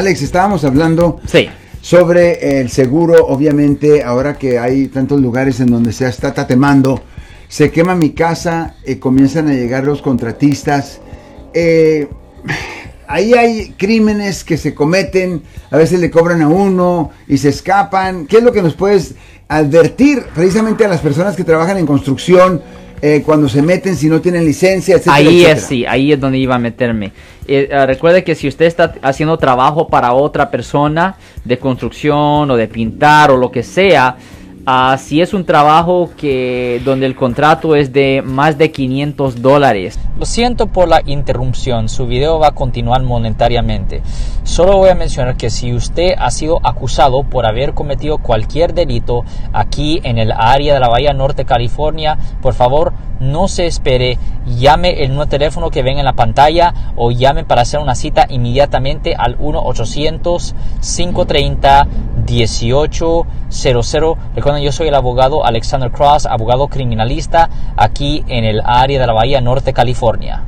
Alex, estábamos hablando Sí. sobre el seguro, obviamente, ahora que hay tantos lugares en donde se está tatemando, se quema mi casa, eh, comienzan a llegar los contratistas. eh, ahí hay crímenes que se cometen, a veces le cobran a uno y se escapan. ¿Qué es lo que nos puedes advertir precisamente a las personas que trabajan en construcción eh, cuando se meten si no tienen licencia, etcétera, Ahí etcétera? es, sí, ahí es donde iba a meterme. Eh, ah, recuerde que si usted está haciendo trabajo para otra persona de construcción o de pintar o lo que sea, ah, si es un trabajo que donde el contrato es de más de 500 dólares, Lo siento por la interrupción, su video va a continuar monetariamente. Solo voy a mencionar que si usted ha sido acusado por haber cometido cualquier delito aquí en el área de la Bahía Norte, California, por favor no se espere, llame el nuevo teléfono que ven en la pantalla o llame para hacer una cita inmediatamente al 1-800-530-1800. Recuerden, yo soy el abogado Alexander Cross, abogado criminalista aquí en el área de la Bahía Norte, California.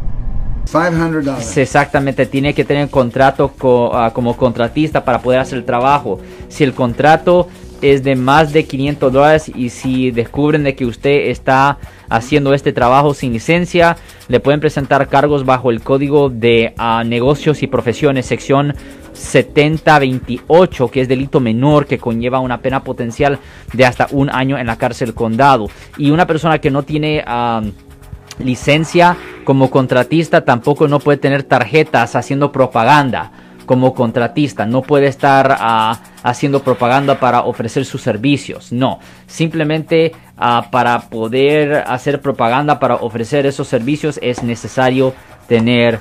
$500. Sí, Exactamente, tiene que tener contrato co- ah, como contratista para poder hacer el trabajo. Si el contrato es de más de 500 dólares y si descubren de que usted está haciendo este trabajo sin licencia, le pueden presentar cargos bajo el código de ah, negocios y profesiones, sección 7028, que es delito menor que conlleva una pena potencial de hasta un año en la cárcel condado. Y una persona que no tiene... licencia como contratista tampoco no puede tener tarjetas haciendo propaganda como contratista. No puede estar ah, haciendo propaganda para ofrecer sus servicios. No. Simplemente ah, para poder hacer propaganda para ofrecer esos servicios es necesario tener